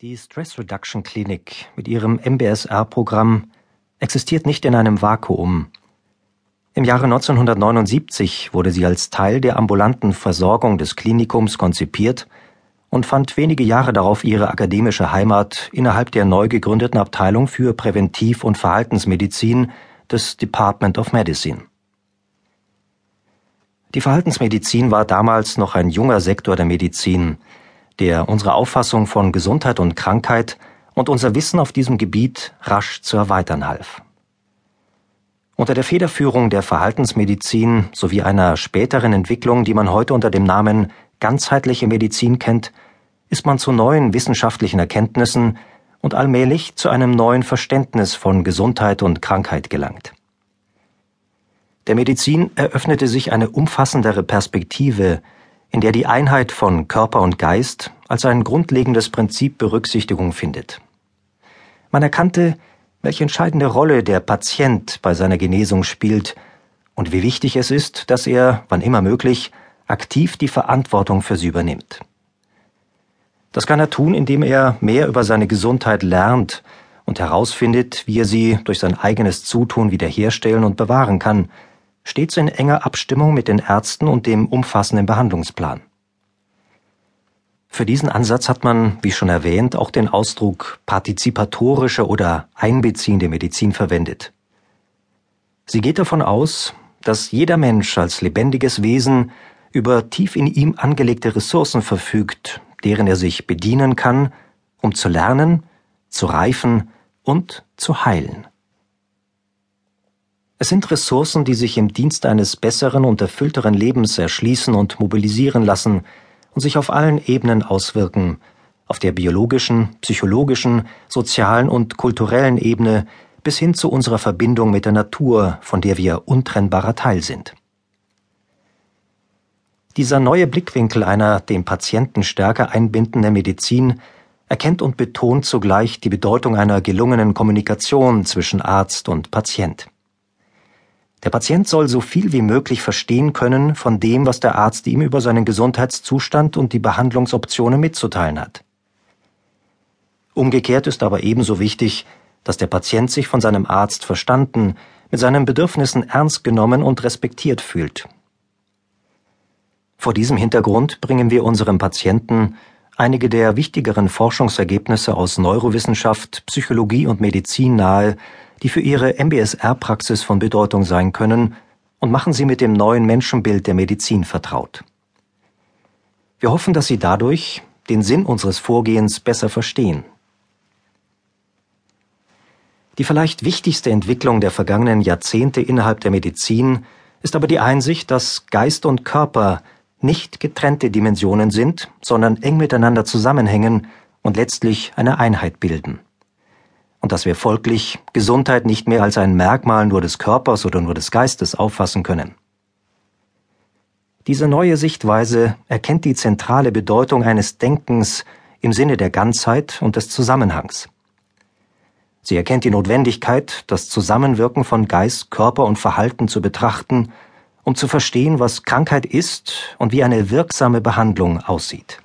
Die Stress Reduction Klinik mit ihrem MBSR-Programm existiert nicht in einem Vakuum. Im Jahre 1979 wurde sie als Teil der ambulanten Versorgung des Klinikums konzipiert und fand wenige Jahre darauf ihre akademische Heimat innerhalb der neu gegründeten Abteilung für Präventiv- und Verhaltensmedizin des Department of Medicine. Die Verhaltensmedizin war damals noch ein junger Sektor der Medizin, der unsere Auffassung von Gesundheit und Krankheit und unser Wissen auf diesem Gebiet rasch zu erweitern half. Unter der Federführung der Verhaltensmedizin sowie einer späteren Entwicklung, die man heute unter dem Namen ganzheitliche Medizin kennt, ist man zu neuen wissenschaftlichen Erkenntnissen und allmählich zu einem neuen Verständnis von Gesundheit und Krankheit gelangt. Der Medizin eröffnete sich eine umfassendere Perspektive, in der die Einheit von Körper und Geist als ein grundlegendes Prinzip Berücksichtigung findet. Man erkannte, welche entscheidende Rolle der Patient bei seiner Genesung spielt und wie wichtig es ist, dass er, wann immer möglich, aktiv die Verantwortung für sie übernimmt. Das kann er tun, indem er mehr über seine Gesundheit lernt und herausfindet, wie er sie durch sein eigenes Zutun wiederherstellen und bewahren kann, stets in enger Abstimmung mit den Ärzten und dem umfassenden Behandlungsplan. Für diesen Ansatz hat man, wie schon erwähnt, auch den Ausdruck partizipatorische oder einbeziehende Medizin verwendet. Sie geht davon aus, dass jeder Mensch als lebendiges Wesen über tief in ihm angelegte Ressourcen verfügt, deren er sich bedienen kann, um zu lernen, zu reifen und zu heilen. Es sind Ressourcen, die sich im Dienst eines besseren und erfüllteren Lebens erschließen und mobilisieren lassen und sich auf allen Ebenen auswirken, auf der biologischen, psychologischen, sozialen und kulturellen Ebene bis hin zu unserer Verbindung mit der Natur, von der wir untrennbarer Teil sind. Dieser neue Blickwinkel einer den Patienten stärker einbindenden Medizin erkennt und betont zugleich die Bedeutung einer gelungenen Kommunikation zwischen Arzt und Patient. Der Patient soll so viel wie möglich verstehen können von dem, was der Arzt ihm über seinen Gesundheitszustand und die Behandlungsoptionen mitzuteilen hat. Umgekehrt ist aber ebenso wichtig, dass der Patient sich von seinem Arzt verstanden, mit seinen Bedürfnissen ernst genommen und respektiert fühlt. Vor diesem Hintergrund bringen wir unserem Patienten einige der wichtigeren Forschungsergebnisse aus Neurowissenschaft, Psychologie und Medizin nahe, die für ihre MBSR-Praxis von Bedeutung sein können, und machen sie mit dem neuen Menschenbild der Medizin vertraut. Wir hoffen, dass Sie dadurch den Sinn unseres Vorgehens besser verstehen. Die vielleicht wichtigste Entwicklung der vergangenen Jahrzehnte innerhalb der Medizin ist aber die Einsicht, dass Geist und Körper nicht getrennte Dimensionen sind, sondern eng miteinander zusammenhängen und letztlich eine Einheit bilden und dass wir folglich Gesundheit nicht mehr als ein Merkmal nur des Körpers oder nur des Geistes auffassen können. Diese neue Sichtweise erkennt die zentrale Bedeutung eines Denkens im Sinne der Ganzheit und des Zusammenhangs. Sie erkennt die Notwendigkeit, das Zusammenwirken von Geist, Körper und Verhalten zu betrachten, um zu verstehen, was Krankheit ist und wie eine wirksame Behandlung aussieht.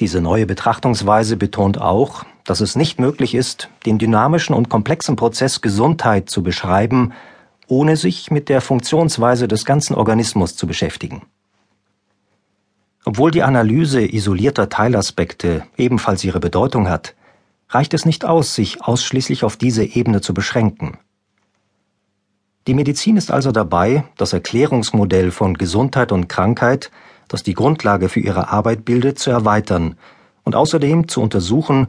Diese neue Betrachtungsweise betont auch, dass es nicht möglich ist, den dynamischen und komplexen Prozess Gesundheit zu beschreiben, ohne sich mit der Funktionsweise des ganzen Organismus zu beschäftigen. Obwohl die Analyse isolierter Teilaspekte ebenfalls ihre Bedeutung hat, reicht es nicht aus, sich ausschließlich auf diese Ebene zu beschränken. Die Medizin ist also dabei, das Erklärungsmodell von Gesundheit und Krankheit, das die Grundlage für ihre Arbeit bildet, zu erweitern und außerdem zu untersuchen,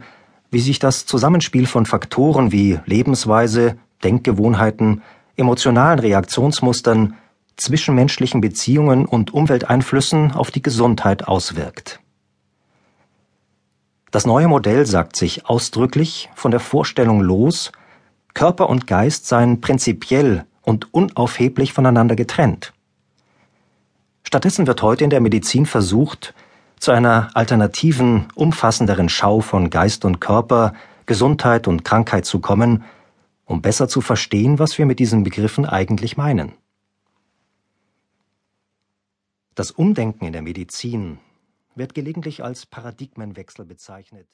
wie sich das Zusammenspiel von Faktoren wie Lebensweise, Denkgewohnheiten, emotionalen Reaktionsmustern, zwischenmenschlichen Beziehungen und Umwelteinflüssen auf die Gesundheit auswirkt. Das neue Modell sagt sich ausdrücklich von der Vorstellung los, Körper und Geist seien prinzipiell und unaufheblich voneinander getrennt. Stattdessen wird heute in der Medizin versucht, zu einer alternativen, umfassenderen Schau von Geist und Körper, Gesundheit und Krankheit zu kommen, um besser zu verstehen, was wir mit diesen Begriffen eigentlich meinen. Das Umdenken in der Medizin wird gelegentlich als Paradigmenwechsel bezeichnet